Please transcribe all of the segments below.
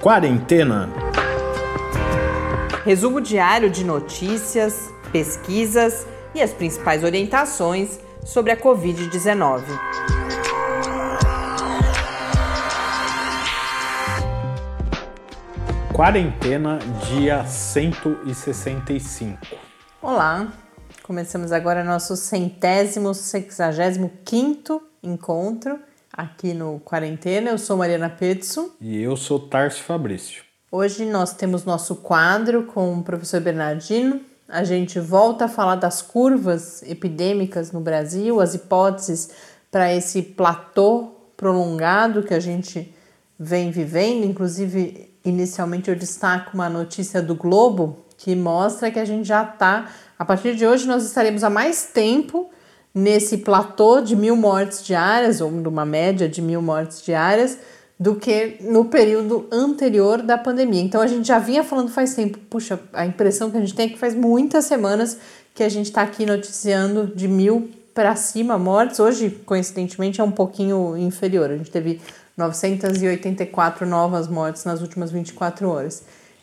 Quarentena. Resumo diário de notícias, pesquisas e as principais orientações sobre a Covid-19. Quarentena, dia 165. Olá, começamos agora nosso centésimo, sexagésimo quinto encontro aqui no Quarentena. Eu sou Mariana Petzo. E eu sou Tarso Fabrício. Hoje nós temos nosso quadro com o professor Bernardino. A gente volta a falar das curvas epidêmicas no Brasil, as hipóteses para esse platô prolongado que a gente vem vivendo. Inclusive, inicialmente eu destaco uma notícia do Globo que mostra que a gente já está. A partir de hoje, nós estaremos há mais tempo nesse platô de mil mortes diárias, ou numa média de mil mortes diárias, do que no período anterior da pandemia. Então a gente já vinha falando faz tempo, puxa, a impressão que a gente tem é que faz muitas semanas que a gente está aqui noticiando de mil para cima mortes. Hoje, coincidentemente, é um pouquinho inferior. A gente teve 984 novas mortes nas últimas 24 horas.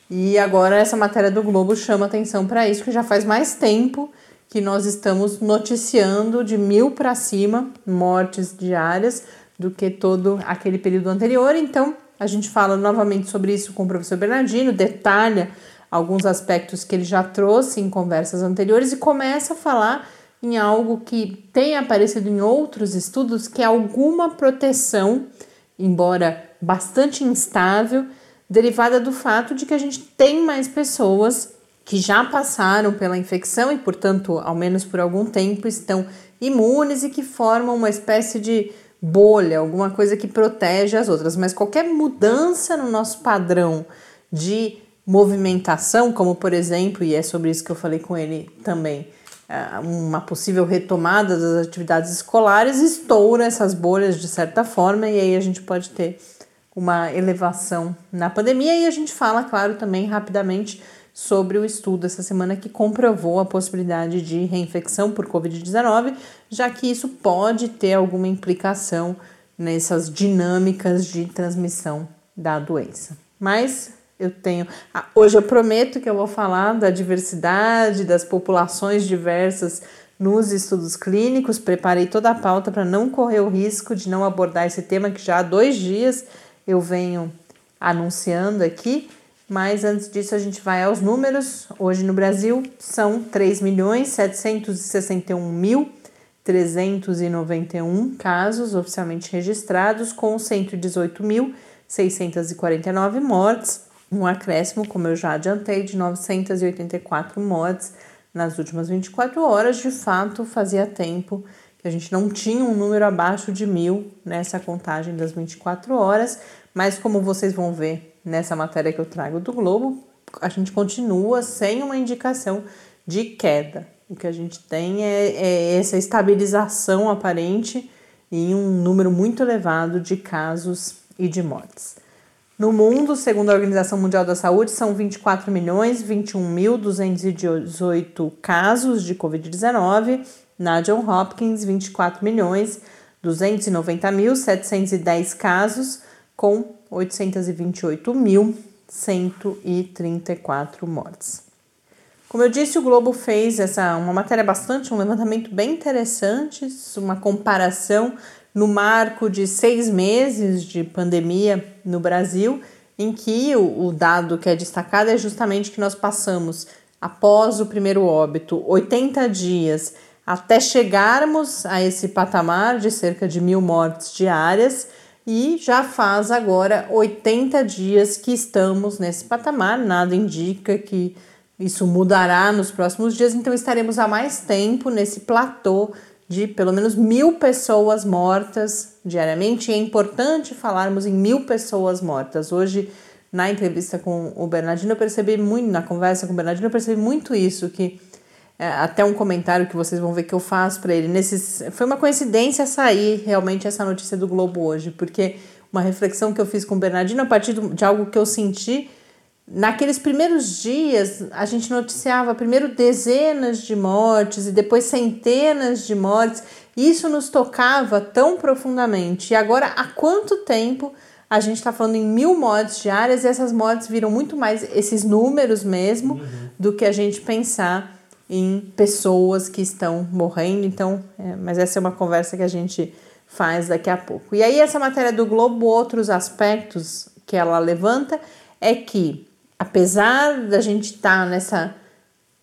E agora essa matéria do Globo chama atenção para isso, que já faz mais tempo que nós estamos noticiando de mil para cima mortes diárias do que todo aquele período anterior. Então, a gente fala novamente sobre isso com o professor Bernardino, detalha alguns aspectos que ele já trouxe em conversas anteriores e começa a falar em algo que tem aparecido em outros estudos, que é alguma proteção, embora bastante instável, derivada do fato de que a gente tem mais pessoas que já passaram pela infecção e, portanto, ao menos por algum tempo, estão imunes e que formam uma espécie de bolha, alguma coisa que protege as outras. Mas qualquer mudança no nosso padrão de movimentação, como por exemplo, e é sobre isso que eu falei com ele também, é, uma possível retomada das atividades escolares, estoura essas bolhas de certa forma, e aí a gente pode ter uma elevação na pandemia. E a gente fala, claro, também rapidamente sobre o estudo essa semana que comprovou a possibilidade de reinfecção por Covid-19, já que isso pode ter alguma implicação nessas dinâmicas de transmissão da doença. Mas eu tenho. Ah, hoje eu prometo que eu vou falar da diversidade, das populações diversas nos estudos clínicos. Preparei toda a pauta para não correr o risco de não abordar esse tema que já há dois dias eu venho anunciando aqui. Mas antes disso, a gente vai aos números. Hoje no Brasil são 3.761.391 casos oficialmente registrados, com 118.649 mortes, um acréscimo, como eu já adiantei, de 984 mortes nas últimas 24 horas. De fato, fazia tempo que a gente não tinha um número abaixo de mil nessa contagem das 24 horas, mas como vocês vão ver nessa matéria que eu trago do Globo, a gente continua sem uma indicação de queda. O que a gente tem é, é essa estabilização aparente em um número muito elevado de casos e de mortes. No mundo, segundo a Organização Mundial da Saúde, são 24 milhões 21.218 casos de Covid-19. Na John Hopkins, 24 milhões 290.710 casos, com 828.134 mortes. Como eu disse, o Globo fez essa uma matéria bastante, um levantamento bem interessante, uma comparação no marco de seis meses de pandemia no Brasil, em que o, o dado que é destacado é justamente que nós passamos, após o primeiro óbito, 80 dias até chegarmos a esse patamar de cerca de mil mortes diárias e já faz agora 80 dias que estamos nesse patamar, nada indica que isso mudará nos próximos dias, então estaremos há mais tempo nesse platô de pelo menos mil pessoas mortas diariamente. E é importante falarmos em mil pessoas mortas. Hoje, na entrevista com o Bernardino, eu percebi muito, na conversa com o Bernardino, eu percebi muito isso, que é, até um comentário que vocês vão ver que eu faço para ele. Nesses, foi uma coincidência sair realmente essa notícia do Globo hoje, porque uma reflexão que eu fiz com o Bernardino a partir de algo que eu senti. Naqueles primeiros dias, a gente noticiava primeiro dezenas de mortes e depois centenas de mortes. Isso nos tocava tão profundamente. E agora, há quanto tempo a gente está falando em mil mortes diárias e essas mortes viram muito mais esses números mesmo uhum. do que a gente pensar em pessoas que estão morrendo. Então, é, mas essa é uma conversa que a gente faz daqui a pouco. E aí, essa matéria do Globo, outros aspectos que ela levanta é que, apesar da gente estar tá nessa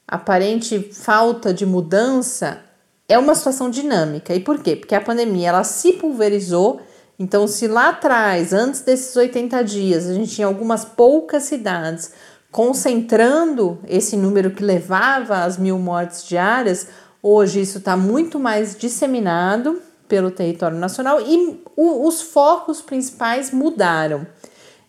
aparente falta de mudança, é uma situação dinâmica. E por quê? Porque a pandemia ela se pulverizou então, se lá atrás, antes desses 80 dias, a gente tinha algumas poucas cidades concentrando esse número que levava às mil mortes diárias, hoje isso está muito mais disseminado pelo território nacional e o, os focos principais mudaram.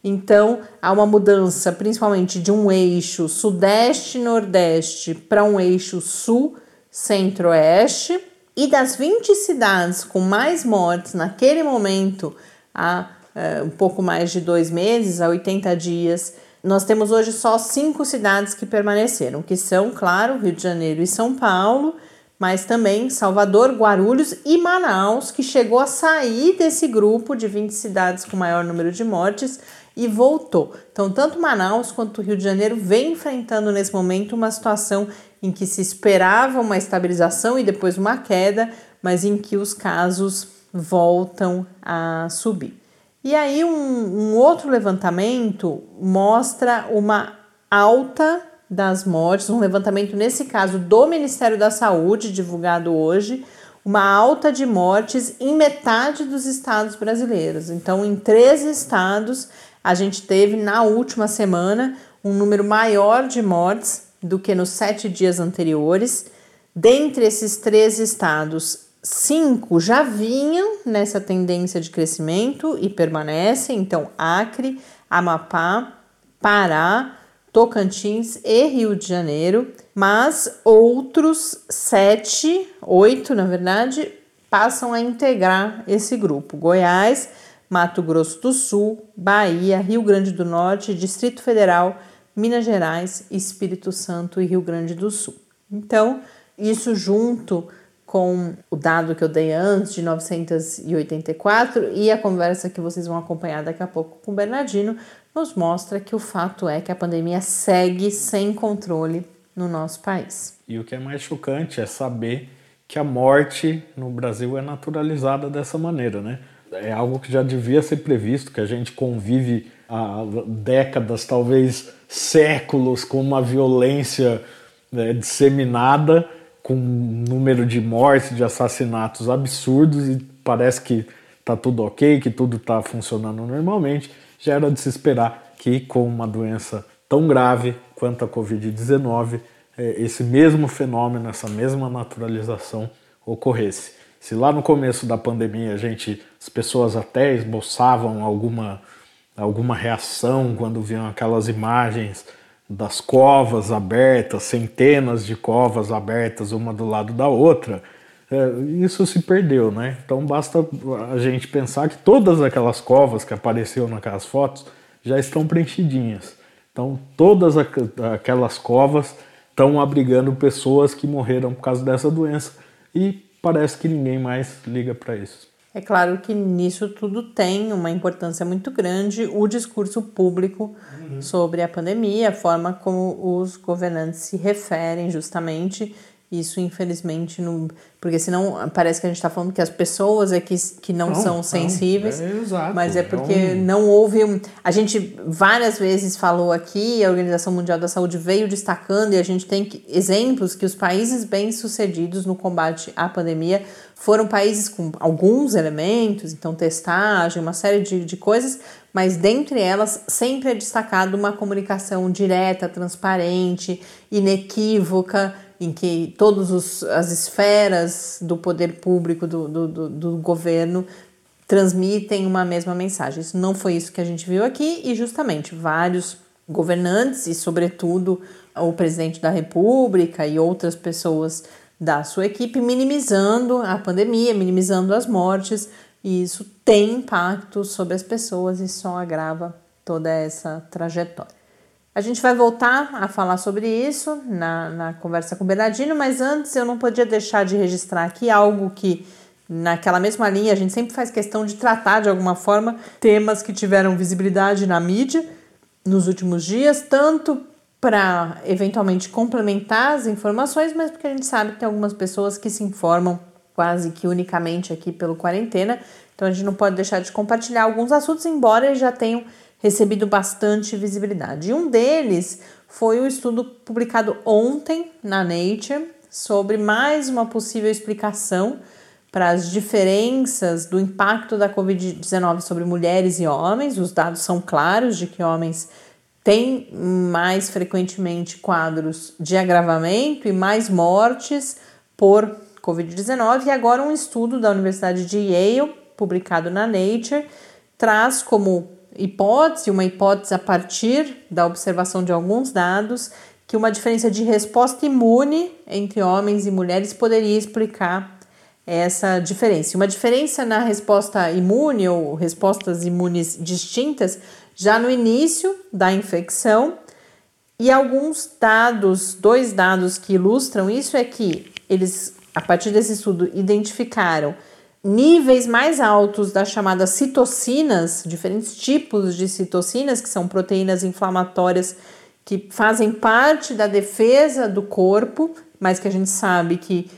Então, há uma mudança principalmente de um eixo sudeste-nordeste para um eixo sul-centro-oeste e das 20 cidades com mais mortes naquele momento, há é, um pouco mais de dois meses, há 80 dias, nós temos hoje só cinco cidades que permaneceram, que são, claro, Rio de Janeiro e São Paulo, mas também Salvador, Guarulhos e Manaus, que chegou a sair desse grupo de 20 cidades com maior número de mortes e voltou. Então, tanto Manaus quanto Rio de Janeiro vem enfrentando nesse momento uma situação em que se esperava uma estabilização e depois uma queda, mas em que os casos voltam a subir. E aí, um, um outro levantamento mostra uma alta das mortes, um levantamento, nesse caso, do Ministério da Saúde, divulgado hoje, uma alta de mortes em metade dos estados brasileiros. Então, em três estados, a gente teve na última semana um número maior de mortes do que nos sete dias anteriores. Dentre esses três estados, cinco já vinham nessa tendência de crescimento e permanecem. Então, Acre, Amapá, Pará, Tocantins e Rio de Janeiro, mas outros sete, oito na verdade, passam a integrar esse grupo: Goiás, Mato Grosso do Sul, Bahia, Rio Grande do Norte, Distrito Federal Minas Gerais, Espírito Santo e Rio Grande do Sul. Então, isso junto com o dado que eu dei antes de 984 e a conversa que vocês vão acompanhar daqui a pouco com o Bernardino, nos mostra que o fato é que a pandemia segue sem controle no nosso país. E o que é mais chocante é saber que a morte no Brasil é naturalizada dessa maneira, né? É algo que já devia ser previsto, que a gente convive há décadas, talvez séculos, com uma violência né, disseminada, com um número de mortes, de assassinatos absurdos, e parece que está tudo ok, que tudo está funcionando normalmente, já era de se esperar que com uma doença tão grave quanto a Covid-19, é, esse mesmo fenômeno, essa mesma naturalização ocorresse. Se lá no começo da pandemia a gente, as pessoas até esboçavam alguma alguma reação quando viam aquelas imagens das covas abertas, centenas de covas abertas uma do lado da outra, é, isso se perdeu, né? Então basta a gente pensar que todas aquelas covas que apareceram naquelas fotos já estão preenchidinhas. Então todas aquelas covas estão abrigando pessoas que morreram por causa dessa doença e parece que ninguém mais liga para isso. É claro que nisso tudo tem uma importância muito grande o discurso público uhum. sobre a pandemia, a forma como os governantes se referem justamente isso, infelizmente, não. Porque senão parece que a gente está falando que as pessoas é que, que não, não são sensíveis. Não, é exato, mas é porque não, não houve. Um... A gente várias vezes falou aqui, a Organização Mundial da Saúde veio destacando, e a gente tem que, exemplos que os países bem-sucedidos no combate à pandemia foram países com alguns elementos, então testagem, uma série de, de coisas, mas dentre elas sempre é destacado uma comunicação direta, transparente, inequívoca em que todas as esferas do poder público, do, do, do, do governo, transmitem uma mesma mensagem. Isso não foi isso que a gente viu aqui, e justamente vários governantes, e sobretudo o presidente da República e outras pessoas da sua equipe, minimizando a pandemia, minimizando as mortes, e isso tem impacto sobre as pessoas e só agrava toda essa trajetória. A gente vai voltar a falar sobre isso na, na conversa com o Bernardino, mas antes eu não podia deixar de registrar aqui algo que naquela mesma linha, a gente sempre faz questão de tratar de alguma forma temas que tiveram visibilidade na mídia nos últimos dias, tanto para eventualmente complementar as informações, mas porque a gente sabe que tem algumas pessoas que se informam quase que unicamente aqui pelo quarentena, então a gente não pode deixar de compartilhar alguns assuntos, embora já tenham recebido bastante visibilidade. E um deles foi o estudo publicado ontem na Nature sobre mais uma possível explicação para as diferenças do impacto da Covid-19 sobre mulheres e homens. Os dados são claros de que homens têm mais frequentemente quadros de agravamento e mais mortes por Covid-19. E agora, um estudo da Universidade de Yale, publicado na Nature, traz como hipótese, uma hipótese a partir da observação de alguns dados, que uma diferença de resposta imune entre homens e mulheres poderia explicar essa diferença. Uma diferença na resposta imune ou respostas imunes distintas já no início da infecção. E alguns dados, dois dados que ilustram isso é que eles, a partir desse estudo, identificaram níveis mais altos das chamadas citocinas, diferentes tipos de citocinas, que são proteínas inflamatórias que fazem parte da defesa do corpo, mas que a gente sabe que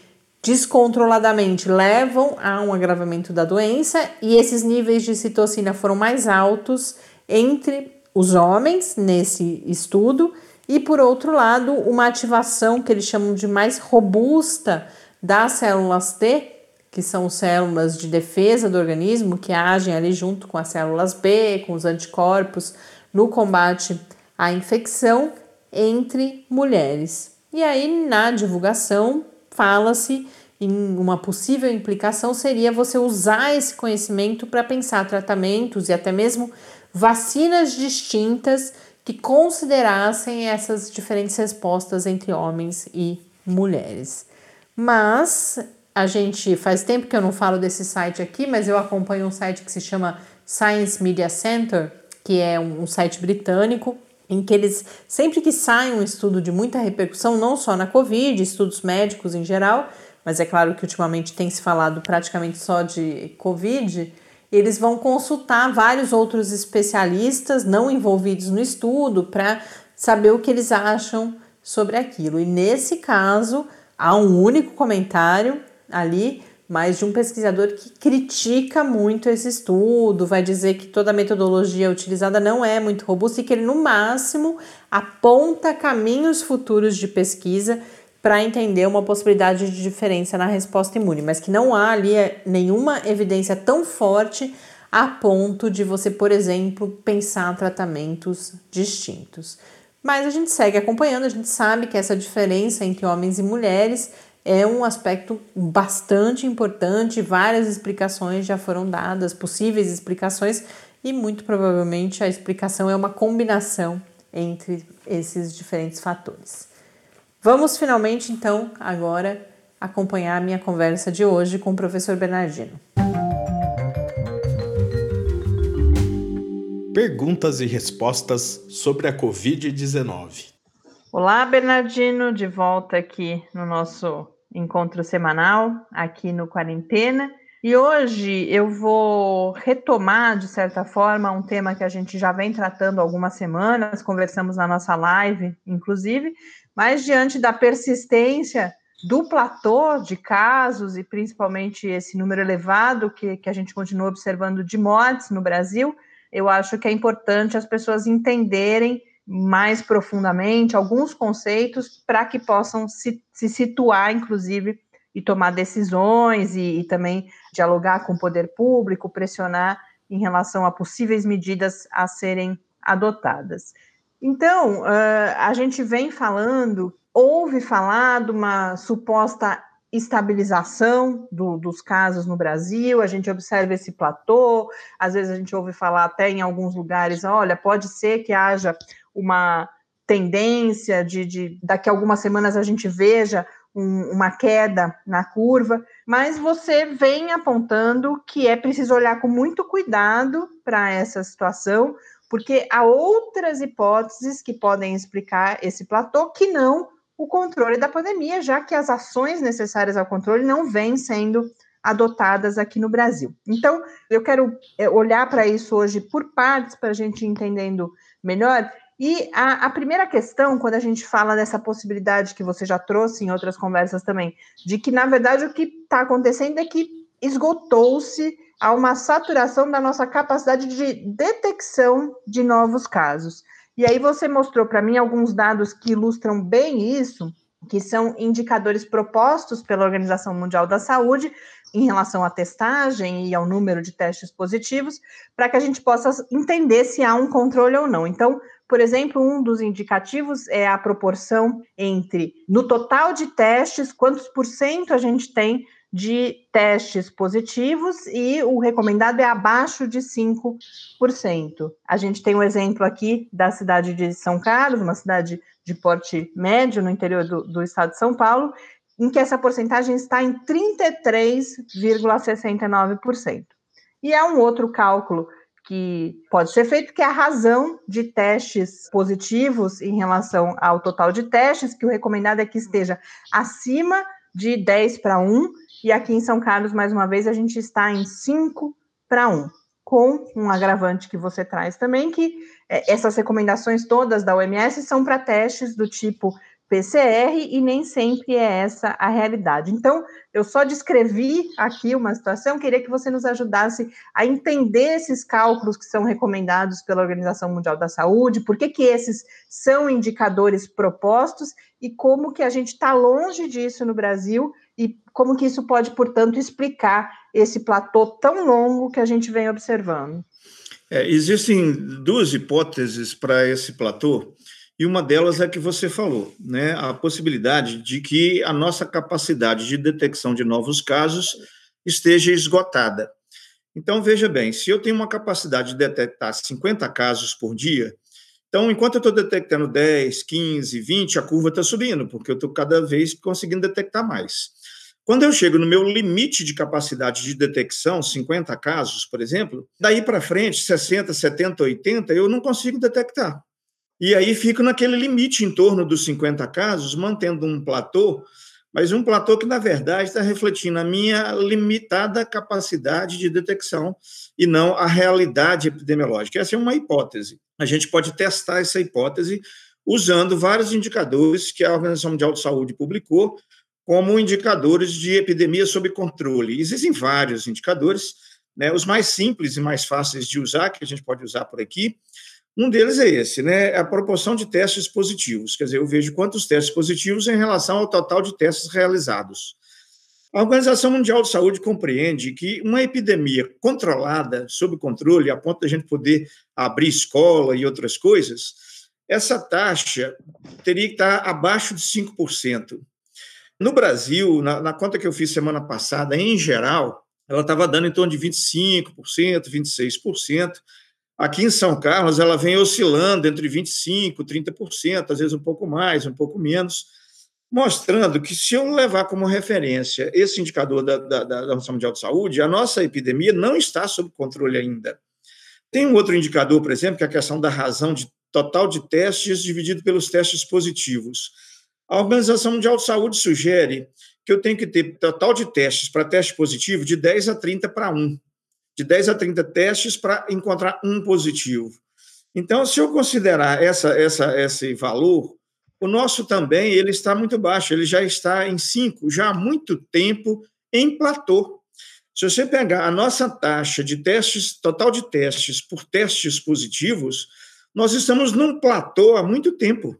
descontroladamente levam a um agravamento da doença, e esses níveis de citocina foram mais altos entre os homens nesse estudo, e por outro lado, uma ativação que eles chamam de mais robusta das células T, que são células de defesa do organismo que agem ali junto com as células B, com os anticorpos no combate à infecção entre mulheres. E aí na divulgação fala-se em uma possível implicação seria você usar esse conhecimento para pensar tratamentos e até mesmo vacinas distintas que considerassem essas diferentes respostas entre homens e mulheres. Mas a gente faz tempo que eu não falo desse site aqui, mas eu acompanho um site que se chama Science Media Center, que é um, um site britânico em que eles sempre que sai um estudo de muita repercussão, não só na Covid, estudos médicos em geral, mas é claro que ultimamente tem se falado praticamente só de Covid, eles vão consultar vários outros especialistas não envolvidos no estudo para saber o que eles acham sobre aquilo. E nesse caso, há um único comentário ali, mas de um pesquisador que critica muito esse estudo, vai dizer que toda a metodologia utilizada não é muito robusta e que ele, no máximo, aponta caminhos futuros de pesquisa para entender uma possibilidade de diferença na resposta imune, mas que não há ali é, nenhuma evidência tão forte a ponto de você, por exemplo, pensar tratamentos distintos. Mas a gente segue acompanhando, a gente sabe que essa diferença entre homens e mulheres é um aspecto bastante importante, várias explicações já foram dadas, possíveis explicações, e muito provavelmente a explicação é uma combinação entre esses diferentes fatores. Vamos finalmente, então, agora acompanhar a minha conversa de hoje com o professor Bernardino. Perguntas e respostas sobre a Covid-19. Olá, Bernardino, de volta aqui no nosso encontro semanal, aqui no Quarentena. E hoje eu vou retomar, de certa forma, um tema que a gente já vem tratando algumas semanas, conversamos na nossa live, inclusive, mas diante da persistência do platô de casos e principalmente esse número elevado que, que a gente continua observando de mortes no Brasil, eu acho que é importante as pessoas entenderem mais profundamente alguns conceitos para que possam se, se, situar, inclusive, e tomar decisões e, e também dialogar com o poder público, pressionar em relação a possíveis medidas a serem adotadas. Então, a gente vem falando, ouve falar de uma suposta estabilização do, dos casos no Brasil, a gente observa esse platô, às vezes a gente ouve falar até em alguns lugares, olha, pode ser que haja uma tendência de, de daqui a algumas semanas a gente veja um, uma queda na curva, mas você vem apontando que é preciso olhar com muito cuidado para essa situação, porque há outras hipóteses que podem explicar esse platô que não o controle da pandemia, já que as ações necessárias ao controle não vêm sendo adotadas aqui no Brasil. Então, eu quero é, olhar para isso hoje por partes, para a gente entendendo melhor. E a, a, primeira questão, quando a gente fala dessa possibilidade que você já trouxe em outras conversas também, de que, na verdade, o que está acontecendo é que esgotou-se a uma saturação da nossa capacidade de detecção de novos casos. E aí você mostrou para mim alguns dados que ilustram bem isso, que são indicadores propostos pela Organização Mundial da Saúde em relação à testagem e ao número de testes positivos, para que a gente possa entender se há um controle ou não. Então, por exemplo, um dos indicativos é a proporção entre, no total de testes, quantos por cento a gente tem de testes positivos e o recomendado é abaixo de 5%. A gente tem um exemplo aqui da cidade de São Carlos, uma cidade de porte médio no interior do, do estado de São Paulo, em que essa porcentagem está em 33,69%. E há um outro cálculo que pode ser feito, que é a razão de testes positivos em relação ao total de testes, que o recomendado é que esteja acima de 10 para 1, e aqui em São Carlos, mais uma vez, a gente está em 5 para 1, com um agravante que você traz também, que é, essas recomendações todas da OMS são para testes do tipo PCR e nem sempre é essa a realidade. Então, eu só descrevi aqui uma situação, queria que você nos ajudasse a entender esses cálculos que são recomendados pela Organização Mundial da Saúde, por que, que esses são indicadores propostos e como que a gente está longe disso no Brasil e como que isso pode, portanto, explicar esse platô tão longo que a gente vem observando. É, existem duas hipóteses para esse platô e uma delas é que você falou, né, a possibilidade de que a nossa capacidade de detecção de novos casos esteja esgotada. Então, veja bem, se eu tenho uma capacidade de detectar 50 casos por dia, então, enquanto eu estou detectando 10, 15, 20, a curva está subindo, porque eu estou cada vez conseguindo detectar mais. Quando eu chego no meu limite de capacidade de detecção, 50 casos, por exemplo, daí para frente, 60, 70, 80, eu não consigo detectar. E aí fico naquele limite em torno dos 50 casos, mantendo um platô, mas um platô que, na verdade, está refletindo a minha limitada capacidade de detecção e não a realidade epidemiológica. Essa é uma hipótese. A gente pode testar essa hipótese usando vários indicadores que a Organização Mundial de Saúde publicou como indicadores de epidemia sob controle. Existem vários indicadores, né? os mais simples e mais fáceis de usar, que a gente pode usar por aqui, um deles é esse, né? A proporção de testes positivos. Quer dizer, eu vejo quantos testes positivos em relação ao total de testes realizados. A Organização Mundial de Saúde compreende que uma epidemia controlada, sob controle, a ponto de a gente poder abrir escola e outras coisas, essa taxa teria que estar abaixo de 5%. No Brasil, na, na conta que eu fiz semana passada, em geral, ela estava dando em torno de 25%, 26%. Aqui em São Carlos, ela vem oscilando entre 25%, 30%, às vezes um pouco mais, um pouco menos, mostrando que se eu levar como referência esse indicador da, da, da Organização Mundial de Saúde, a nossa epidemia não está sob controle ainda. Tem um outro indicador, por exemplo, que é a questão da razão de total de testes dividido pelos testes positivos. A Organização Mundial de Saúde sugere que eu tenho que ter total de testes para teste positivo de 10 a 30 para 1 de 10 a 30 testes para encontrar um positivo. Então, se eu considerar essa, essa, esse valor, o nosso também ele está muito baixo, ele já está em 5, já há muito tempo em platô. Se você pegar a nossa taxa de testes, total de testes por testes positivos, nós estamos num platô há muito tempo.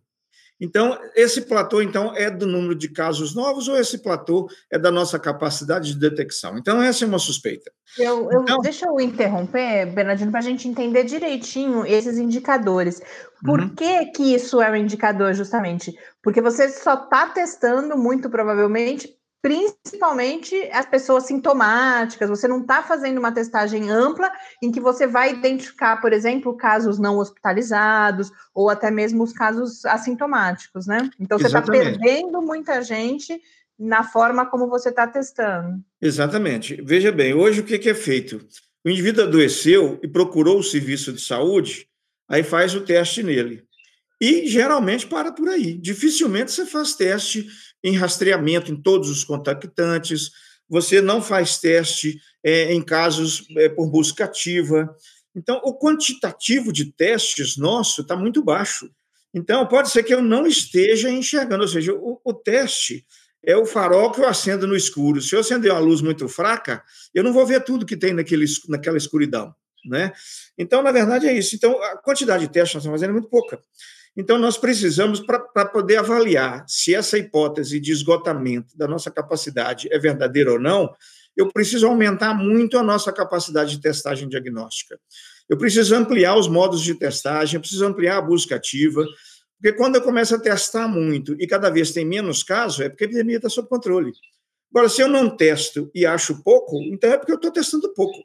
Então, esse platô então é do número de casos novos ou esse platô é da nossa capacidade de detecção? Então, essa é uma suspeita. Eu, eu então, deixa eu interromper, Bernardino, para a gente entender direitinho esses indicadores. Por uhum. que, que isso é um indicador, justamente? Porque você só está testando, muito provavelmente, principalmente as pessoas sintomáticas. Você não está fazendo uma testagem ampla em que você vai identificar, por exemplo, casos não hospitalizados ou até mesmo os casos assintomáticos, né? Então você está perdendo muita gente na forma como você está testando. Exatamente. Veja bem, hoje o que é feito? O indivíduo adoeceu e procurou o serviço de saúde, aí faz o teste nele. E geralmente para por aí. Dificilmente você faz teste em rastreamento em todos os contactantes, você não faz teste é, em casos é, por busca ativa. Então, o quantitativo de testes nosso está muito baixo. Então, pode ser que eu não esteja enxergando, ou seja, o, o teste é o farol que eu acendo no escuro. Se eu acender uma luz muito fraca, eu não vou ver tudo que tem naquele, naquela escuridão. Né? Então, na verdade, é isso. Então, a quantidade de testes que nós estamos fazendo é muito pouca. Então, nós precisamos, para poder avaliar se essa hipótese de esgotamento da nossa capacidade é verdadeira ou não, eu preciso aumentar muito a nossa capacidade de testagem diagnóstica. Eu preciso ampliar os modos de testagem, eu preciso ampliar a busca ativa, porque quando eu começo a testar muito e cada vez tem menos casos, é porque a epidemia está sob controle. Agora, se eu não testo e acho pouco, então é porque eu estou testando pouco.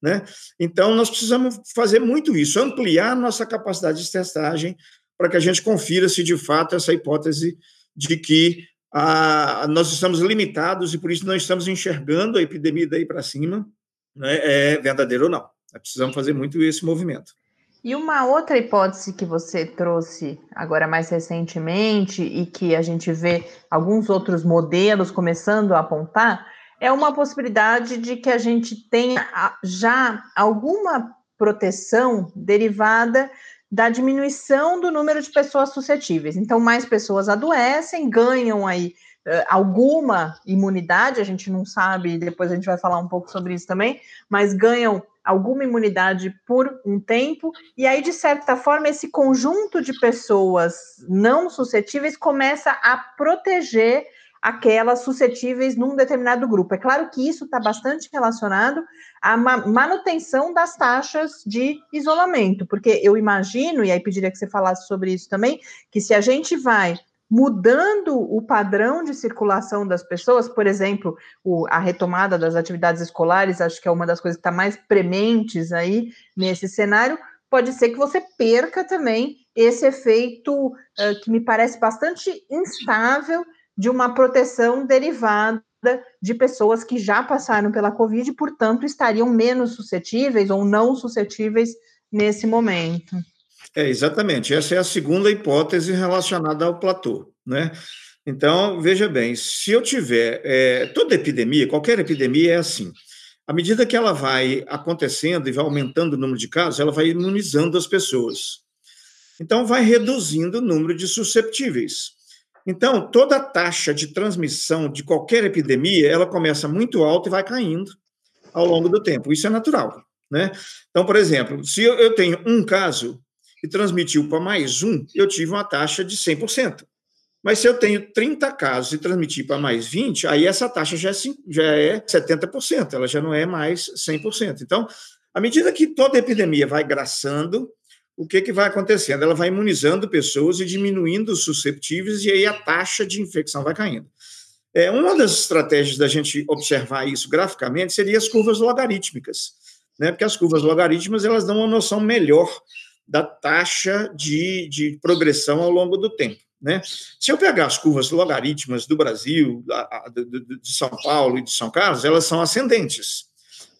Né? Então, nós precisamos fazer muito isso, ampliar nossa capacidade de testagem para que a gente confira se de fato essa hipótese de que ah, nós estamos limitados e por isso não estamos enxergando a epidemia daí para cima né, é verdadeira ou não. Precisamos fazer muito esse movimento. E uma outra hipótese que você trouxe agora mais recentemente e que a gente vê alguns outros modelos começando a apontar é uma possibilidade de que a gente tenha já alguma proteção derivada da diminuição do número de pessoas suscetíveis. Então, mais pessoas adoecem, ganham aí uh, alguma imunidade, a gente não sabe, depois a gente vai falar um pouco sobre isso também, mas ganham alguma imunidade por um tempo, e aí, de certa forma, esse conjunto de pessoas não suscetíveis começa a proteger aquelas suscetíveis num determinado grupo. É claro que isso está bastante relacionado à manutenção das taxas de isolamento, porque eu imagino, e aí pediria que você falasse sobre isso também, que se a gente vai mudando o padrão de circulação das pessoas, por exemplo, o, a retomada das atividades escolares, acho que é uma das coisas que está mais prementes aí nesse cenário, pode ser que você perca também esse efeito uh, que me parece bastante instável de uma proteção derivada de pessoas que já passaram pela Covid e, portanto, estariam menos suscetíveis ou não suscetíveis nesse momento. É, exatamente. Essa é a segunda hipótese relacionada ao platô, né? Então, veja bem, se eu tiver é, toda epidemia, qualquer epidemia é assim. À medida que ela vai acontecendo e vai aumentando o número de casos, ela vai imunizando as pessoas. Então, vai reduzindo o número de susceptíveis. Então, toda a taxa de transmissão de qualquer epidemia, ela começa muito alta e vai caindo ao longo do tempo. Isso é natural, né? Então, por exemplo, se eu tenho um caso, e transmitiu para mais um, eu tive uma taxa de 100%. Mas se eu tenho 30 casos e transmitir para mais 20, aí essa taxa já é, já é 70%, ela já não é mais 100%. Então, à medida que toda epidemia vai graçando, o que, que vai acontecendo? Ela vai imunizando pessoas e diminuindo os susceptíveis, e aí a taxa de infecção vai caindo. É, uma das estratégias da gente observar isso graficamente seria as curvas logarítmicas, né? porque as curvas logarítmicas elas dão uma noção melhor da taxa de, de progressão ao longo do tempo. Né? Se eu pegar as curvas logarítmicas do Brasil, de São Paulo e de São Carlos, elas são ascendentes,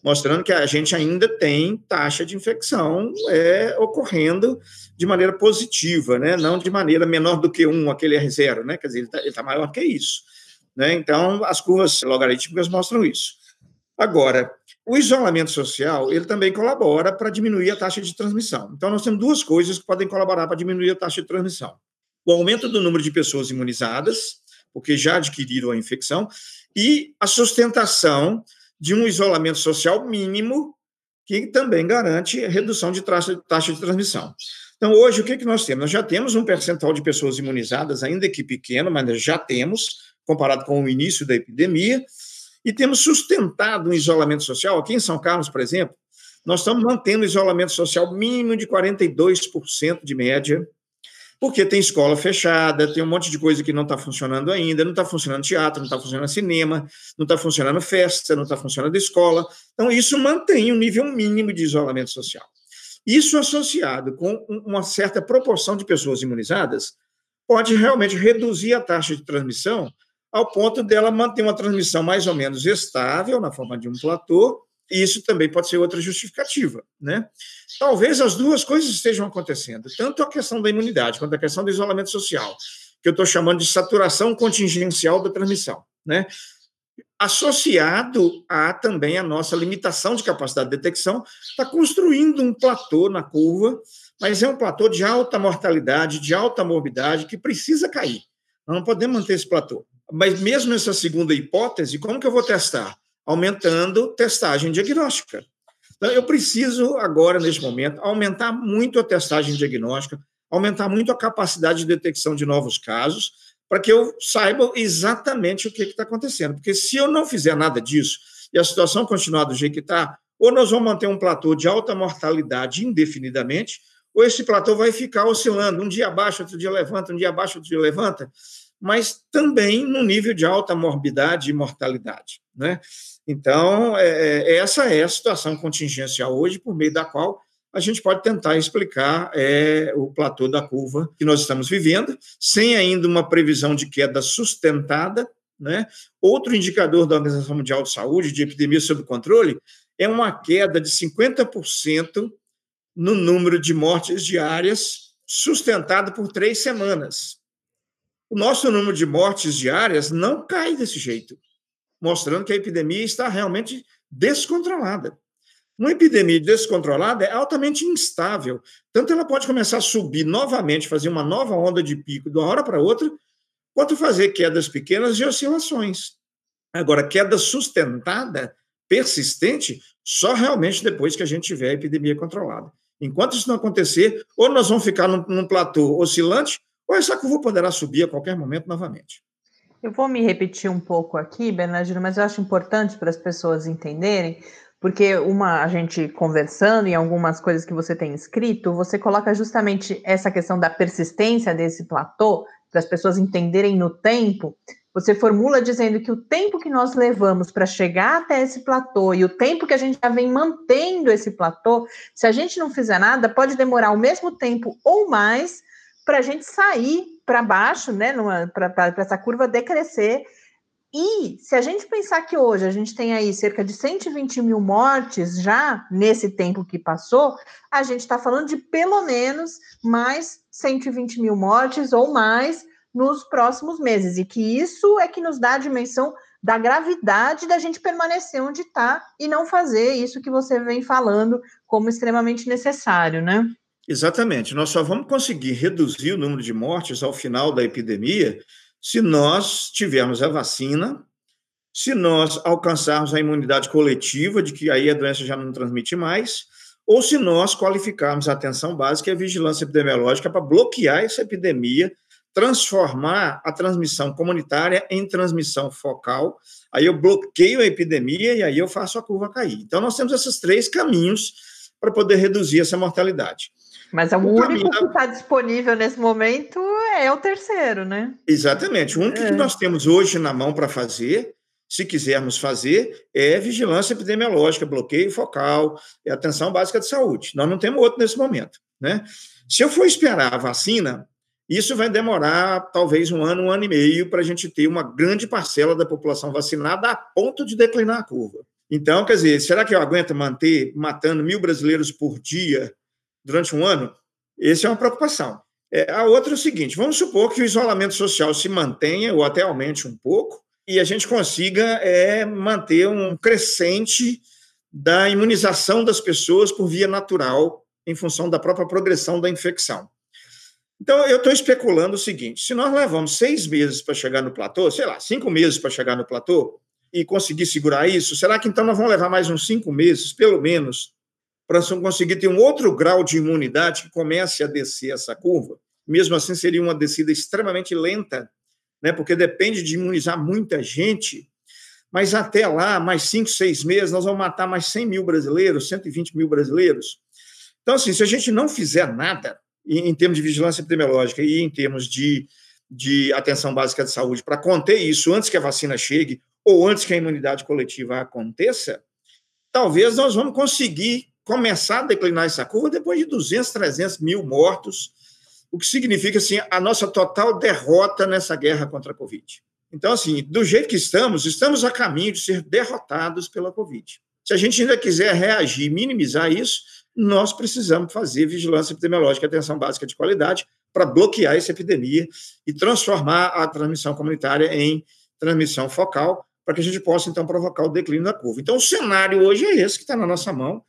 mostrando que a gente ainda tem taxa de infecção é, ocorrendo de maneira positiva, né? não de maneira menor do que um, aquele R0, né? quer dizer, ele está tá maior que isso. Né? Então, as curvas logarítmicas mostram isso. Agora, o isolamento social, ele também colabora para diminuir a taxa de transmissão. Então, nós temos duas coisas que podem colaborar para diminuir a taxa de transmissão. O aumento do número de pessoas imunizadas, porque já adquiriram a infecção, e a sustentação de um isolamento social mínimo, que também garante redução de taxa, de transmissão. Então, hoje, o que, que nós temos? Nós já temos um percentual de pessoas imunizadas, ainda que pequeno, mas já temos, comparado com o início da epidemia, e temos sustentado o isolamento social. Aqui em São Carlos, por exemplo, nós estamos mantendo o isolamento social mínimo de 42% de média, porque tem escola fechada, tem um monte de coisa que não está funcionando ainda, não está funcionando teatro, não está funcionando cinema, não está funcionando festa, não está funcionando escola. Então, isso mantém um nível mínimo de isolamento social. Isso associado com uma certa proporção de pessoas imunizadas pode realmente reduzir a taxa de transmissão ao ponto dela manter uma transmissão mais ou menos estável, na forma de um platô, e isso também pode ser outra justificativa. Né? Talvez as duas coisas estejam acontecendo, tanto a questão da imunidade quanto a questão do isolamento social, que eu estou chamando de saturação contingencial da transmissão. Né? associado a também a nossa limitação de capacidade de detecção, está construindo um platô na curva, mas é um platô de alta mortalidade, de alta morbidade, que precisa cair. Nós não podemos manter esse platô. Mas mesmo nessa segunda hipótese, como que eu vou testar? Aumentando testagem diagnóstica. Então, eu preciso agora, neste momento, aumentar muito a testagem diagnóstica, aumentar muito a capacidade de detecção de novos casos, para que eu saiba exatamente o que está acontecendo. Porque se eu não fizer nada disso e a situação continuar do jeito que está, ou nós vamos manter um platô de alta mortalidade indefinidamente, ou esse platô vai ficar oscilando, um dia abaixo, outro dia levanta, um dia abaixo, outro dia levanta, mas também no nível de alta morbidade e mortalidade. Né? Então, é, é, essa é a situação contingencial hoje, por meio da qual a gente pode tentar explicar é, o platô da curva que nós estamos vivendo, sem ainda uma previsão de queda sustentada. Né? Outro indicador da Organização Mundial de Saúde, de epidemia sob controle, é uma queda de 50% no número de mortes diárias, sustentado por três semanas. O nosso número de mortes diárias não cai desse jeito, mostrando que a epidemia está realmente descontrolada. Uma epidemia descontrolada é altamente instável. Tanto ela pode começar a subir novamente, fazer uma nova onda de pico de uma hora para outra, quanto fazer quedas pequenas e oscilações. Agora, queda sustentada, persistente, só realmente depois que a gente tiver a epidemia controlada. Enquanto isso não acontecer, ou nós vamos ficar num, num platô oscilante, ou essa curva poderá subir a qualquer momento novamente. Eu vou me repetir um pouco aqui, Bernardino, mas eu acho importante para as pessoas entenderem porque uma a gente conversando em algumas coisas que você tem escrito, você coloca justamente essa questão da persistência desse platô, para as pessoas entenderem no tempo. Você formula dizendo que o tempo que nós levamos para chegar até esse platô e o tempo que a gente já vem mantendo esse platô, se a gente não fizer nada, pode demorar o mesmo tempo ou mais para a gente sair para baixo, né, para essa curva decrescer e se a gente pensar que hoje a gente tem aí cerca de 120 mil mortes já nesse tempo que passou, a gente está falando de pelo menos mais 120 mil mortes ou mais nos próximos meses. E que isso é que nos dá a dimensão da gravidade da gente permanecer onde está e não fazer isso que você vem falando como extremamente necessário, né? Exatamente. Nós só vamos conseguir reduzir o número de mortes ao final da epidemia se nós tivermos a vacina, se nós alcançarmos a imunidade coletiva, de que aí a doença já não transmite mais, ou se nós qualificarmos a atenção básica e a vigilância epidemiológica para bloquear essa epidemia, transformar a transmissão comunitária em transmissão focal. Aí eu bloqueio a epidemia e aí eu faço a curva cair. Então, nós temos esses três caminhos para poder reduzir essa mortalidade. Mas é o, o único que está disponível nesse momento é o terceiro, né? Exatamente. O único é. que nós temos hoje na mão para fazer, se quisermos fazer, é vigilância epidemiológica, bloqueio focal, é atenção básica de saúde. Nós não temos outro nesse momento, né? Se eu for esperar a vacina, isso vai demorar talvez um ano, um ano e meio para a gente ter uma grande parcela da população vacinada a ponto de declinar a curva. Então, quer dizer, será que eu aguento manter matando mil brasileiros por dia durante um ano, essa é uma preocupação. É, a outra é o seguinte: vamos supor que o isolamento social se mantenha ou até aumente um pouco e a gente consiga é, manter um crescente da imunização das pessoas por via natural em função da própria progressão da infecção. Então, eu estou especulando o seguinte: se nós levamos seis meses para chegar no platô, sei lá, cinco meses para chegar no platô, e conseguir segurar isso, será que então nós vamos levar mais uns cinco meses, pelo menos, para conseguir ter um outro grau de imunidade que comece a descer essa curva. Mesmo assim, seria uma descida extremamente lenta, né, porque depende de imunizar muita gente. Mas até lá, mais cinco, seis meses, nós vamos matar mais 100 mil brasileiros, 120 mil brasileiros. Então, assim, se a gente não fizer nada, em, termos de vigilância epidemiológica e em termos de, de atenção básica de saúde, para conter isso antes que a vacina chegue ou antes que a imunidade coletiva aconteça, talvez nós vamos conseguir começar a declinar essa curva depois de 200, 300 mil mortos, o que significa assim, a nossa total derrota nessa guerra contra a Covid. Então, assim, do jeito que estamos, estamos a caminho de ser derrotados pela Covid. Se a gente ainda quiser reagir, minimizar isso, nós precisamos fazer vigilância epidemiológica, atenção básica de qualidade, para bloquear essa epidemia e transformar a transmissão comunitária em transmissão focal, para que a gente possa, então, provocar o declínio da curva. Então, o cenário hoje é esse que está na nossa mão,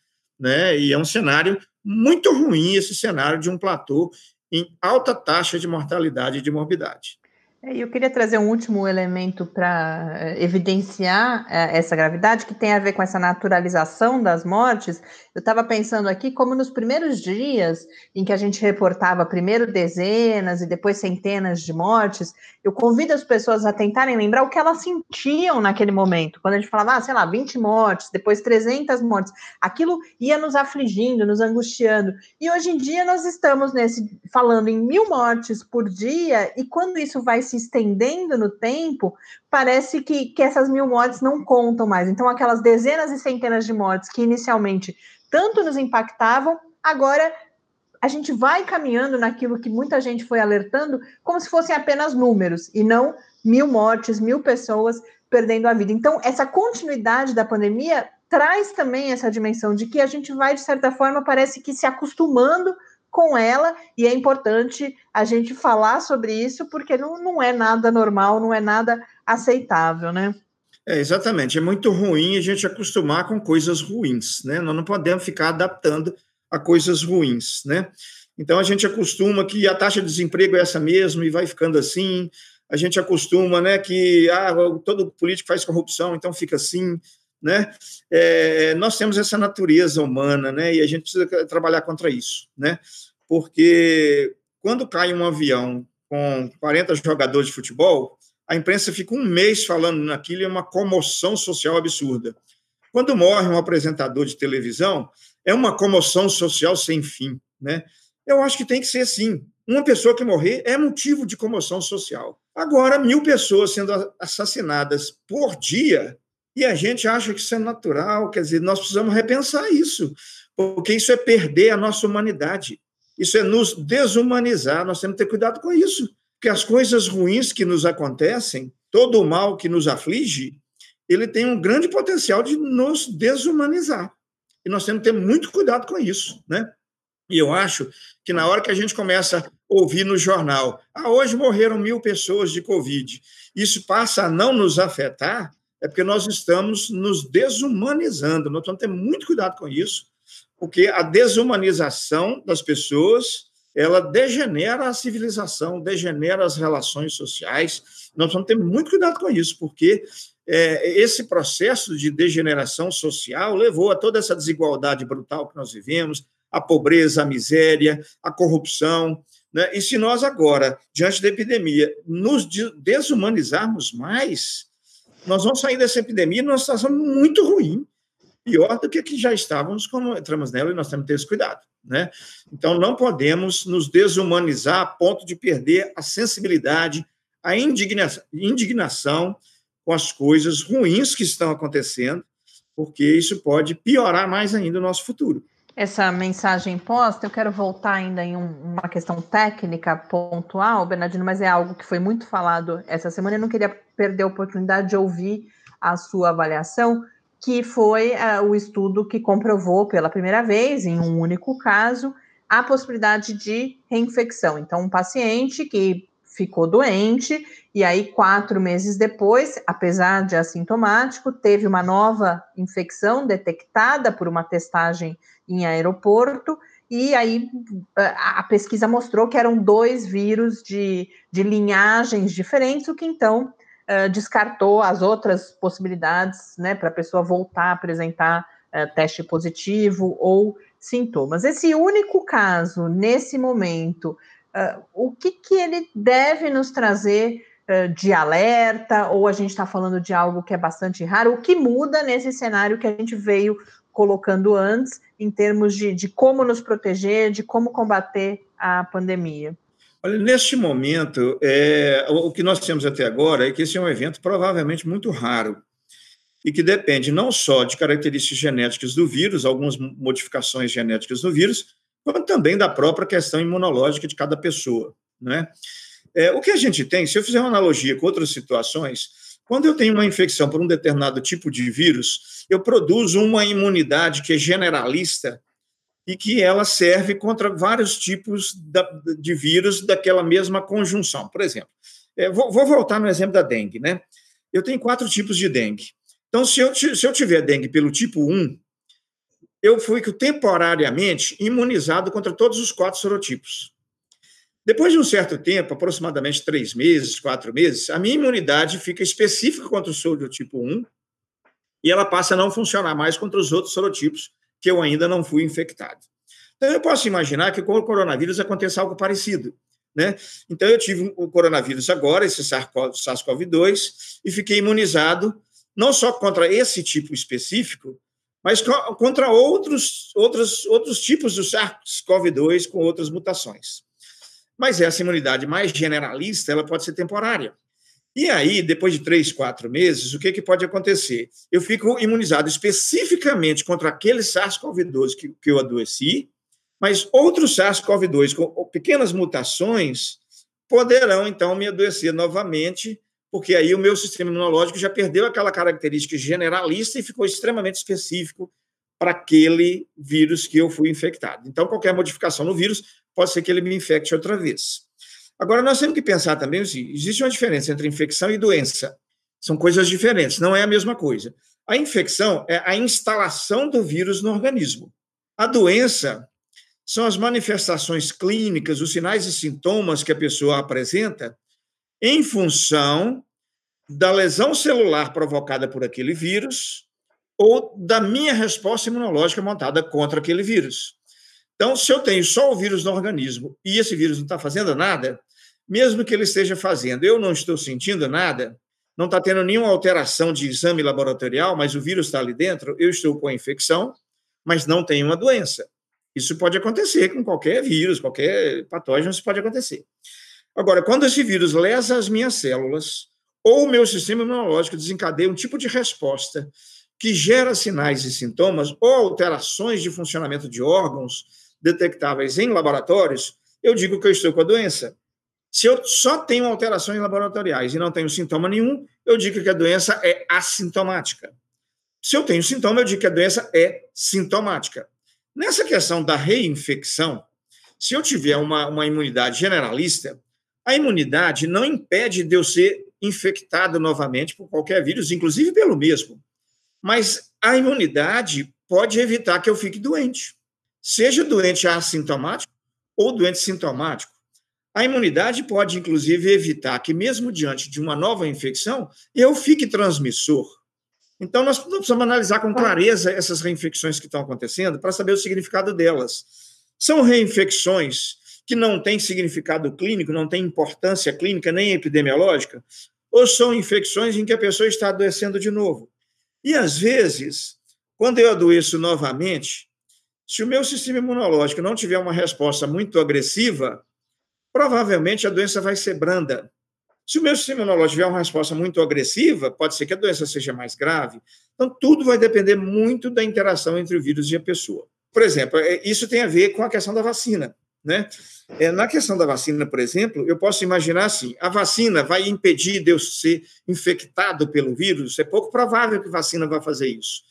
né? E é um cenário muito ruim, esse cenário de um platô em alta taxa de mortalidade e de morbidade. É, eu queria trazer um último elemento para eh, evidenciar eh, essa gravidade, que tem a ver com essa naturalização das mortes. Eu estava pensando aqui como nos primeiros dias em que a gente reportava primeiro dezenas e depois centenas de mortes, eu convido as pessoas a tentarem lembrar o que elas sentiam naquele momento. Quando a gente falava, ah, sei lá, 20 mortes, depois 300 mortes, aquilo ia nos afligindo, nos angustiando. E hoje em dia nós estamos nesse falando em mil mortes por dia, e quando isso vai se se estendendo no tempo, parece que, que essas mil mortes não contam mais. Então, aquelas dezenas e centenas de mortes que inicialmente tanto nos impactavam, agora a gente vai caminhando naquilo que muita gente foi alertando, como se fossem apenas números, e não mil mortes, mil pessoas perdendo a vida. Então, essa continuidade da pandemia traz também essa dimensão de que a gente vai, de certa forma, parece que se acostumando com ela, e é importante a gente falar sobre isso, porque não, não é nada normal, não é nada aceitável, né? É, exatamente. É muito ruim a gente acostumar com coisas ruins, né? Nós não podemos ficar adaptando a coisas ruins, né? Então a gente acostuma que a taxa de desemprego é essa mesmo e vai ficando assim. A gente acostuma, né, que ah, todo político faz corrupção, então fica assim, né? É, nós temos essa natureza humana, né? E a gente precisa trabalhar contra isso, né? Porque quando cai um avião com 40 jogadores de futebol, a imprensa fica um mês falando naquilo e é uma comoção social absurda. Quando morre um apresentador de televisão, é uma comoção social sem fim, né? Eu acho que tem que ser assim. Uma pessoa que morrer é motivo de comoção social. Agora, mil pessoas sendo assassinadas por dia e a gente acha que isso é natural, quer dizer, nós precisamos repensar isso, porque isso é perder a nossa humanidade, isso é nos desumanizar, nós temos que ter cuidado com isso, porque as coisas ruins que nos acontecem, todo o mal que nos aflige, ele tem um grande potencial de nos desumanizar. E nós temos que ter muito cuidado com isso, né? E eu acho que na hora que a gente começa a ouvir no jornal, ah, hoje morreram mil pessoas de Covid, isso passa a não nos afetar, é porque nós estamos nos desumanizando. Nós que ter muito cuidado com isso, porque a desumanização das pessoas ela degenera a civilização, degenera as relações sociais. Nós vamos ter muito cuidado com isso, porque é, esse processo de degeneração social levou a toda essa desigualdade brutal que nós vivemos, a pobreza, a miséria, a corrupção. Né? E se nós agora, diante da epidemia, nos desumanizarmos mais, nós vamos sair dessa epidemia numa situação muito ruim, pior do que que já estávamos quando entramos nela e nós temos que ter esse cuidado, né? Então não podemos nos desumanizar a ponto de perder a sensibilidade, a indignação, indignação com as coisas ruins que estão acontecendo, porque isso pode piorar mais ainda o nosso futuro essa mensagem posta, eu quero voltar ainda em um, uma questão técnica pontual, Bernardino, mas é algo que foi muito falado essa semana. Eu não queria perder a oportunidade de ouvir a sua avaliação, que foi uh, o estudo que comprovou pela primeira vez, em um único caso, a possibilidade de reinfecção. Então, um paciente que ficou doente e aí quatro meses depois, apesar de assintomático, teve uma nova infecção detectada por uma testagem em aeroporto, e aí a pesquisa mostrou que eram dois vírus de, de linhagens diferentes, o que então uh, descartou as outras possibilidades né, para a pessoa voltar a apresentar uh, teste positivo ou sintomas. Esse único caso, nesse momento, uh, o que, que ele deve nos trazer de alerta, ou a gente está falando de algo que é bastante raro, o que muda nesse cenário que a gente veio colocando antes, em termos de, de como nos proteger, de como combater a pandemia? Olha, neste momento, é, o que nós temos até agora é que esse é um evento provavelmente muito raro e que depende não só de características genéticas do vírus, algumas modificações genéticas do vírus, como também da própria questão imunológica de cada pessoa. Né? É, o que a gente tem, se eu fizer uma analogia com outras situações, quando eu tenho uma infecção por um determinado tipo de vírus, eu produzo uma imunidade que é generalista e que ela serve contra vários tipos de vírus daquela mesma conjunção. Por exemplo, é, vou, voltar no exemplo da dengue, né? eu tenho quatro tipos de dengue. Então, se eu, se eu tiver dengue pelo tipo 1, eu fui temporariamente imunizado contra todos os quatro sorotipos. Depois de um certo tempo, aproximadamente três meses, quatro meses, a minha imunidade fica específica contra o sorotipo 1 e ela passa a não funcionar mais contra os outros sorotipos que eu ainda não fui infectado. Então, eu posso imaginar que com o coronavírus aconteça algo parecido. Né? Então, eu tive o coronavírus agora, esse SARS-CoV-2, e fiquei imunizado não só contra esse tipo específico, mas contra outros, outros, outros tipos do SARS-CoV-2 com outras mutações. Mas essa imunidade mais generalista, ela pode ser temporária. E aí, depois de três, quatro meses, o que, que pode acontecer? Eu fico imunizado especificamente contra aquele SARS-CoV-2 que, que eu adoeci, mas outros SARS-CoV-2 com pequenas mutações poderão, então, me adoecer novamente porque aí o meu sistema imunológico já perdeu aquela característica generalista e ficou extremamente específico para aquele vírus que eu fui infectado. Então, qualquer modificação no vírus pode ser que ele me infecte outra vez. Agora, nós temos que pensar também existe uma diferença entre infecção e doença. São coisas diferentes, não é a mesma coisa. A infecção é a instalação do vírus no organismo. A doença são as manifestações clínicas, os sinais e sintomas que a pessoa apresenta em função da lesão celular provocada por aquele vírus ou da minha resposta imunológica montada contra aquele vírus. Então, se eu tenho só o vírus no organismo e esse vírus não está fazendo nada, mesmo que ele esteja fazendo, eu não estou sentindo nada, não está tendo nenhuma alteração de exame laboratorial, mas o vírus está ali dentro, eu estou com a infecção, mas não tenho uma doença. Isso pode acontecer com qualquer vírus, qualquer patógeno, isso pode acontecer. Agora, quando esse vírus lesa as minhas células, ou o meu sistema imunológico desencadeia um tipo de resposta que gera sinais e sintomas ou alterações de funcionamento de órgãos detectáveis em laboratórios, eu digo que eu estou com a doença. Se eu só tenho alterações laboratoriais e não tenho sintoma nenhum, eu digo que a doença é assintomática. Se eu tenho sintoma, eu digo que a doença é sintomática. Nessa questão da reinfecção, se eu tiver uma, uma imunidade generalista, a imunidade não impede de eu ser infectado novamente por qualquer vírus, inclusive pelo mesmo. Mas a imunidade pode evitar que eu fique doente, seja doente assintomático ou doente sintomático. A imunidade pode, inclusive, evitar que, mesmo diante de uma nova infecção, eu fique transmissor. Então, nós precisamos analisar com clareza essas reinfecções que estão acontecendo para saber o significado delas. São reinfecções que não têm significado clínico, não têm importância clínica nem epidemiológica, ou são infecções em que a pessoa está adoecendo de novo. E, às vezes, quando eu adoeço novamente, se o meu sistema imunológico não tiver uma resposta muito agressiva, provavelmente a doença vai ser branda. Se o meu sistema imunológico tiver uma resposta muito agressiva, pode ser que a doença seja mais grave. Então, tudo vai depender muito da interação entre o vírus e a pessoa. Por exemplo, é, isso tem a ver com a questão da vacina. Né? É, na questão da vacina, por exemplo, eu posso imaginar assim: a vacina vai impedir de eu ser infectado pelo vírus? É pouco provável que a vacina vá fazer isso.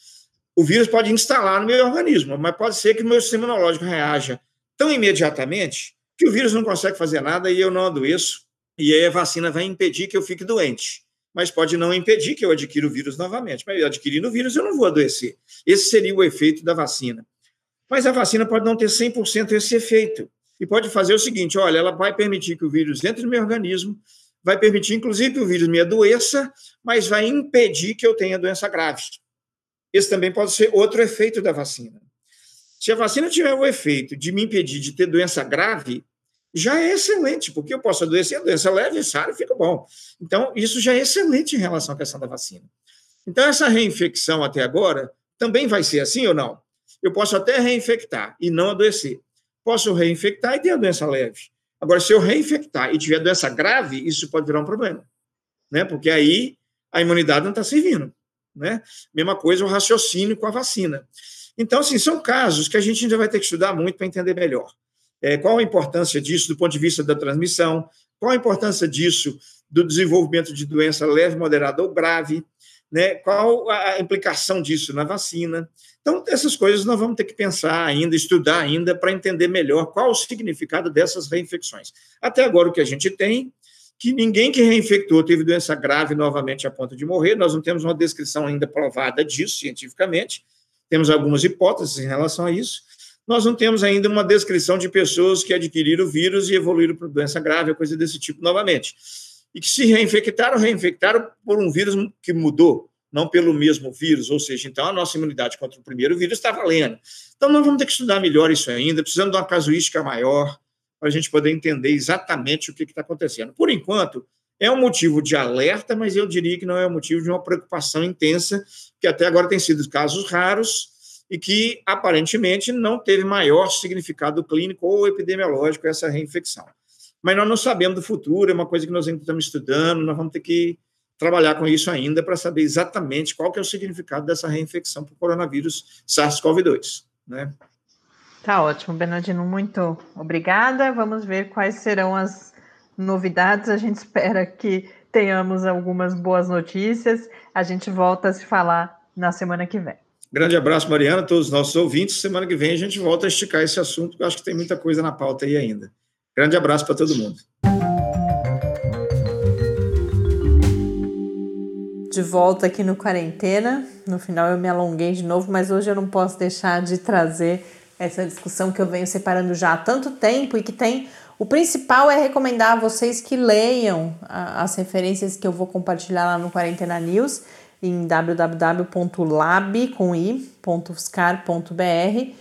O vírus pode instalar no meu organismo, mas pode ser que o meu sistema imunológico reaja tão imediatamente que o vírus não consegue fazer nada e eu não adoeço, e aí a vacina vai impedir que eu fique doente. Mas pode não impedir que eu adquira o vírus novamente. Mas adquirindo o vírus, eu não vou adoecer. Esse seria o efeito da vacina. Mas a vacina pode não ter 100% esse efeito e pode fazer o seguinte: olha, ela vai permitir que o vírus entre no meu organismo, vai permitir, inclusive, que o vírus me adoeça, mas vai impedir que eu tenha doença grave. Esse também pode ser outro efeito da vacina. Se a vacina tiver o efeito de me impedir de ter doença grave, já é excelente, porque eu posso adoecer a doença leve, sara, fica bom. Então, isso já é excelente em relação à questão da vacina. Então, essa reinfecção até agora também vai ser assim ou não? Eu posso até reinfectar e não adoecer posso reinfectar e ter a doença leve. Agora, se eu reinfectar e tiver doença grave, isso pode virar um problema, né? Porque aí a imunidade não está servindo, né? Mesma coisa o raciocínio com a vacina. Então, assim, são casos que a gente ainda vai ter que estudar muito para entender melhor. É, qual a importância disso do ponto de vista da transmissão? Qual a importância disso do desenvolvimento de doença leve, moderada ou grave? Né? Qual a implicação disso na vacina? Então, essas coisas nós vamos ter que pensar ainda, estudar ainda, para entender melhor qual o significado dessas reinfecções. Até agora, o que a gente tem, que ninguém que reinfectou teve doença grave novamente a ponto de morrer. Nós não temos uma descrição ainda provada disso cientificamente. Temos algumas hipóteses em relação a isso. Nós não temos ainda uma descrição de pessoas que adquiriram o vírus e evoluíram para doença grave, coisa desse tipo novamente. E que se reinfectaram, reinfectaram por um vírus que mudou, não pelo mesmo vírus, ou seja, então a nossa imunidade contra o primeiro vírus está valendo. Então nós vamos ter que estudar melhor isso ainda, precisamos de uma casuística maior para a gente poder entender exatamente o que está acontecendo. Por enquanto, é um motivo de alerta, mas eu diria que não é um motivo de uma preocupação intensa, que até agora tem sido casos raros e que aparentemente não teve maior significado clínico ou epidemiológico essa reinfecção. Mas nós não sabemos do futuro, é uma coisa que nós ainda estamos estudando, nós vamos ter que trabalhar com isso ainda para saber exatamente qual que é o significado dessa reinfecção por coronavírus SARS-CoV-2, né? Tá ótimo, Bernardino, muito obrigada. Vamos ver quais serão as novidades. A gente espera que tenhamos algumas boas notícias. A gente volta a se falar na semana que vem. Grande abraço, Mariana, a todos os nossos ouvintes. Semana que vem a gente volta a esticar esse assunto, porque eu acho que tem muita coisa na pauta aí ainda. Grande abraço para todo mundo. De volta aqui no Quarentena. No final eu me alonguei de novo, mas hoje eu não posso deixar de trazer essa discussão que eu venho separando já há tanto tempo e que tem. O principal é recomendar a vocês que leiam as referências que eu vou compartilhar lá no Quarentena News em www.lab.fiscar.br,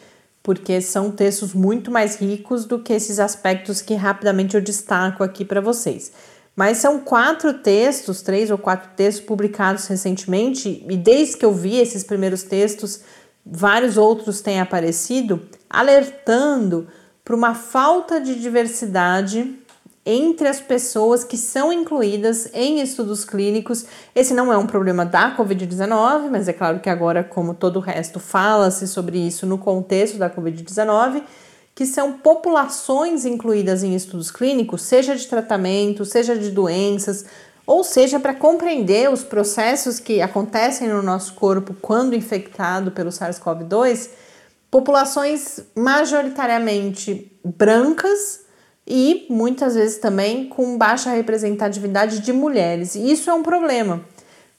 porque são textos muito mais ricos do que esses aspectos que rapidamente eu destaco aqui para vocês. Mas são quatro textos, três ou quatro textos publicados recentemente, e desde que eu vi esses primeiros textos, vários outros têm aparecido, alertando para uma falta de diversidade entre as pessoas que são incluídas em estudos clínicos. Esse não é um problema da Covid-19, mas é claro que agora, como todo o resto, fala-se sobre isso no contexto da Covid-19, que são populações incluídas em estudos clínicos, seja de tratamento, seja de doenças, ou seja, para compreender os processos que acontecem no nosso corpo quando infectado pelo SARS-CoV-2, populações majoritariamente brancas e muitas vezes também com baixa representatividade de mulheres. E isso é um problema,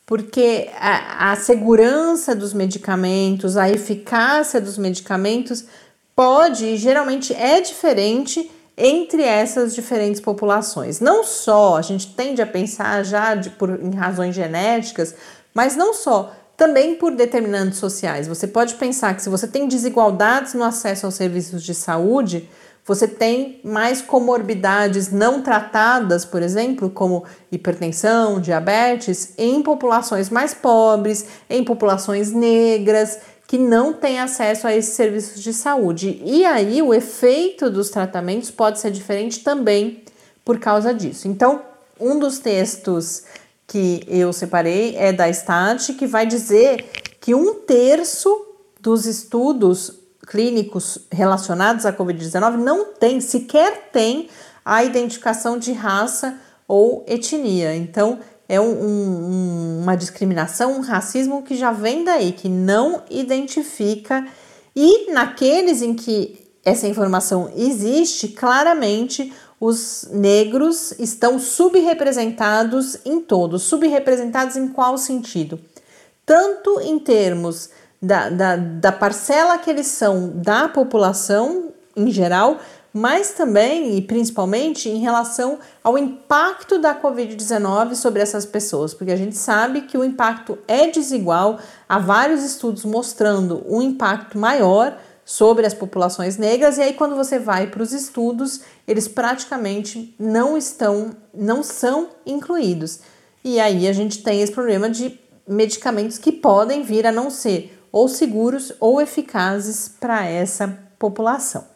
porque a, a segurança dos medicamentos, a eficácia dos medicamentos pode e geralmente é diferente entre essas diferentes populações. Não só a gente tende a pensar já de, por, em razões genéticas, mas não só, também por determinantes sociais. Você pode pensar que se você tem desigualdades no acesso aos serviços de saúde, você tem mais comorbidades não tratadas, por exemplo, como hipertensão, diabetes, em populações mais pobres, em populações negras, que não têm acesso a esses serviços de saúde. E aí o efeito dos tratamentos pode ser diferente também por causa disso. Então, um dos textos que eu separei é da STAT, que vai dizer que um terço dos estudos clínicos relacionados à Covid-19 não tem, sequer tem a identificação de raça ou etnia. Então, é um, um, uma discriminação, um racismo que já vem daí, que não identifica. E naqueles em que essa informação existe, claramente os negros estão subrepresentados em todos. Subrepresentados em qual sentido? Tanto em termos da, da, da parcela que eles são da população em geral, mas também e principalmente em relação ao impacto da Covid-19 sobre essas pessoas, porque a gente sabe que o impacto é desigual, há vários estudos mostrando um impacto maior sobre as populações negras, e aí quando você vai para os estudos, eles praticamente não estão, não são incluídos. E aí a gente tem esse problema de medicamentos que podem vir a não ser ou seguros ou eficazes para essa população.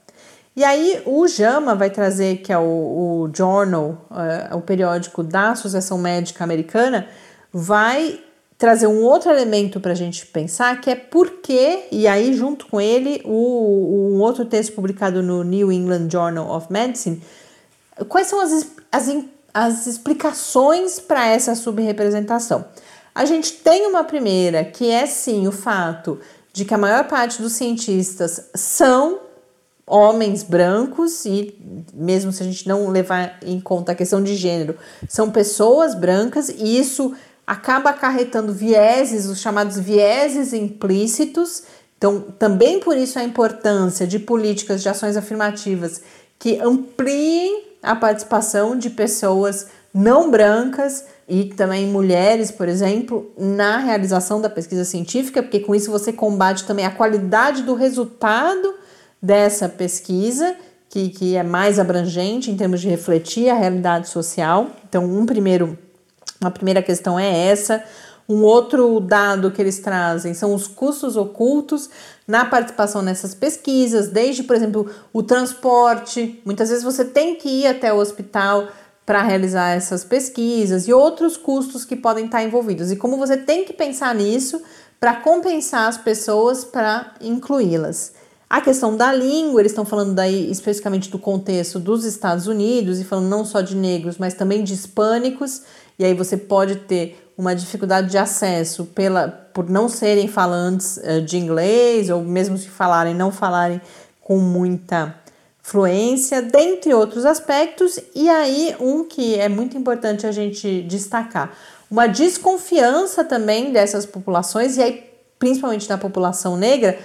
E aí o JAMA vai trazer, que é o, o Journal, uh, o periódico da Associação Médica Americana, vai trazer um outro elemento para a gente pensar, que é por que, e aí junto com ele, o, um outro texto publicado no New England Journal of Medicine, quais são as, as, as explicações para essa subrepresentação. A gente tem uma primeira, que é sim o fato de que a maior parte dos cientistas são homens brancos e mesmo se a gente não levar em conta a questão de gênero, são pessoas brancas e isso acaba acarretando vieses, os chamados vieses implícitos. Então, também por isso a importância de políticas de ações afirmativas que ampliem a participação de pessoas não brancas e também mulheres, por exemplo, na realização da pesquisa científica, porque com isso você combate também a qualidade do resultado dessa pesquisa, que, que é mais abrangente em termos de refletir a realidade social. Então, um primeiro, uma primeira questão é essa. Um outro dado que eles trazem são os custos ocultos na participação nessas pesquisas, desde, por exemplo, o transporte. Muitas vezes você tem que ir até o hospital para realizar essas pesquisas e outros custos que podem estar envolvidos. E como você tem que pensar nisso para compensar as pessoas para incluí-las. A questão da língua, eles estão falando daí especificamente do contexto dos Estados Unidos e falando não só de negros, mas também de hispânicos, e aí você pode ter uma dificuldade de acesso pela, por não serem falantes uh, de inglês, ou mesmo se falarem, não falarem com muita fluência, dentre outros aspectos, e aí um que é muito importante a gente destacar, uma desconfiança também dessas populações, e aí principalmente da população negra,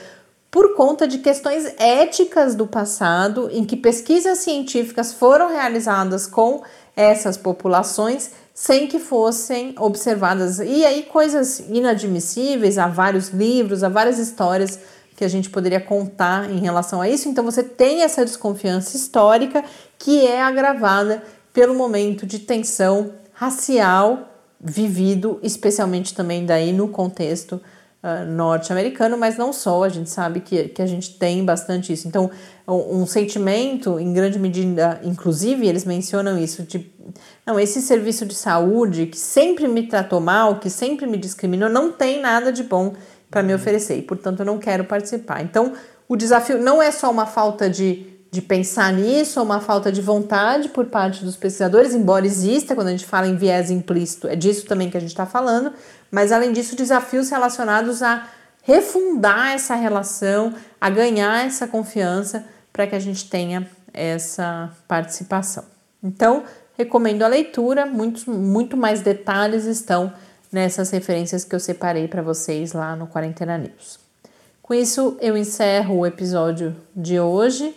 por conta de questões éticas do passado, em que pesquisas científicas foram realizadas com essas populações sem que fossem observadas. E aí, coisas inadmissíveis, há vários livros, há várias histórias que a gente poderia contar em relação a isso. Então você tem essa desconfiança histórica que é agravada pelo momento de tensão racial vivido, especialmente também daí no contexto uh, norte-americano, mas não só, a gente sabe que, que a gente tem bastante isso. Então, um, um sentimento, em grande medida, inclusive, eles mencionam isso, de não, esse serviço de saúde que sempre me tratou mal, que sempre me discriminou, não tem nada de bom para me oferecer e, portanto, eu não quero participar. Então, o desafio não é só uma falta de, de pensar nisso, ou uma falta de vontade por parte dos pesquisadores, embora exista, quando a gente fala em viés implícito, é disso também que a gente está falando, mas além disso, desafios relacionados a refundar essa relação, a ganhar essa confiança para que a gente tenha essa participação. Então, recomendo a leitura, muitos, muito mais detalhes estão nessas referências que eu separei para vocês lá no Quarentena News. Com isso, eu encerro o episódio de hoje.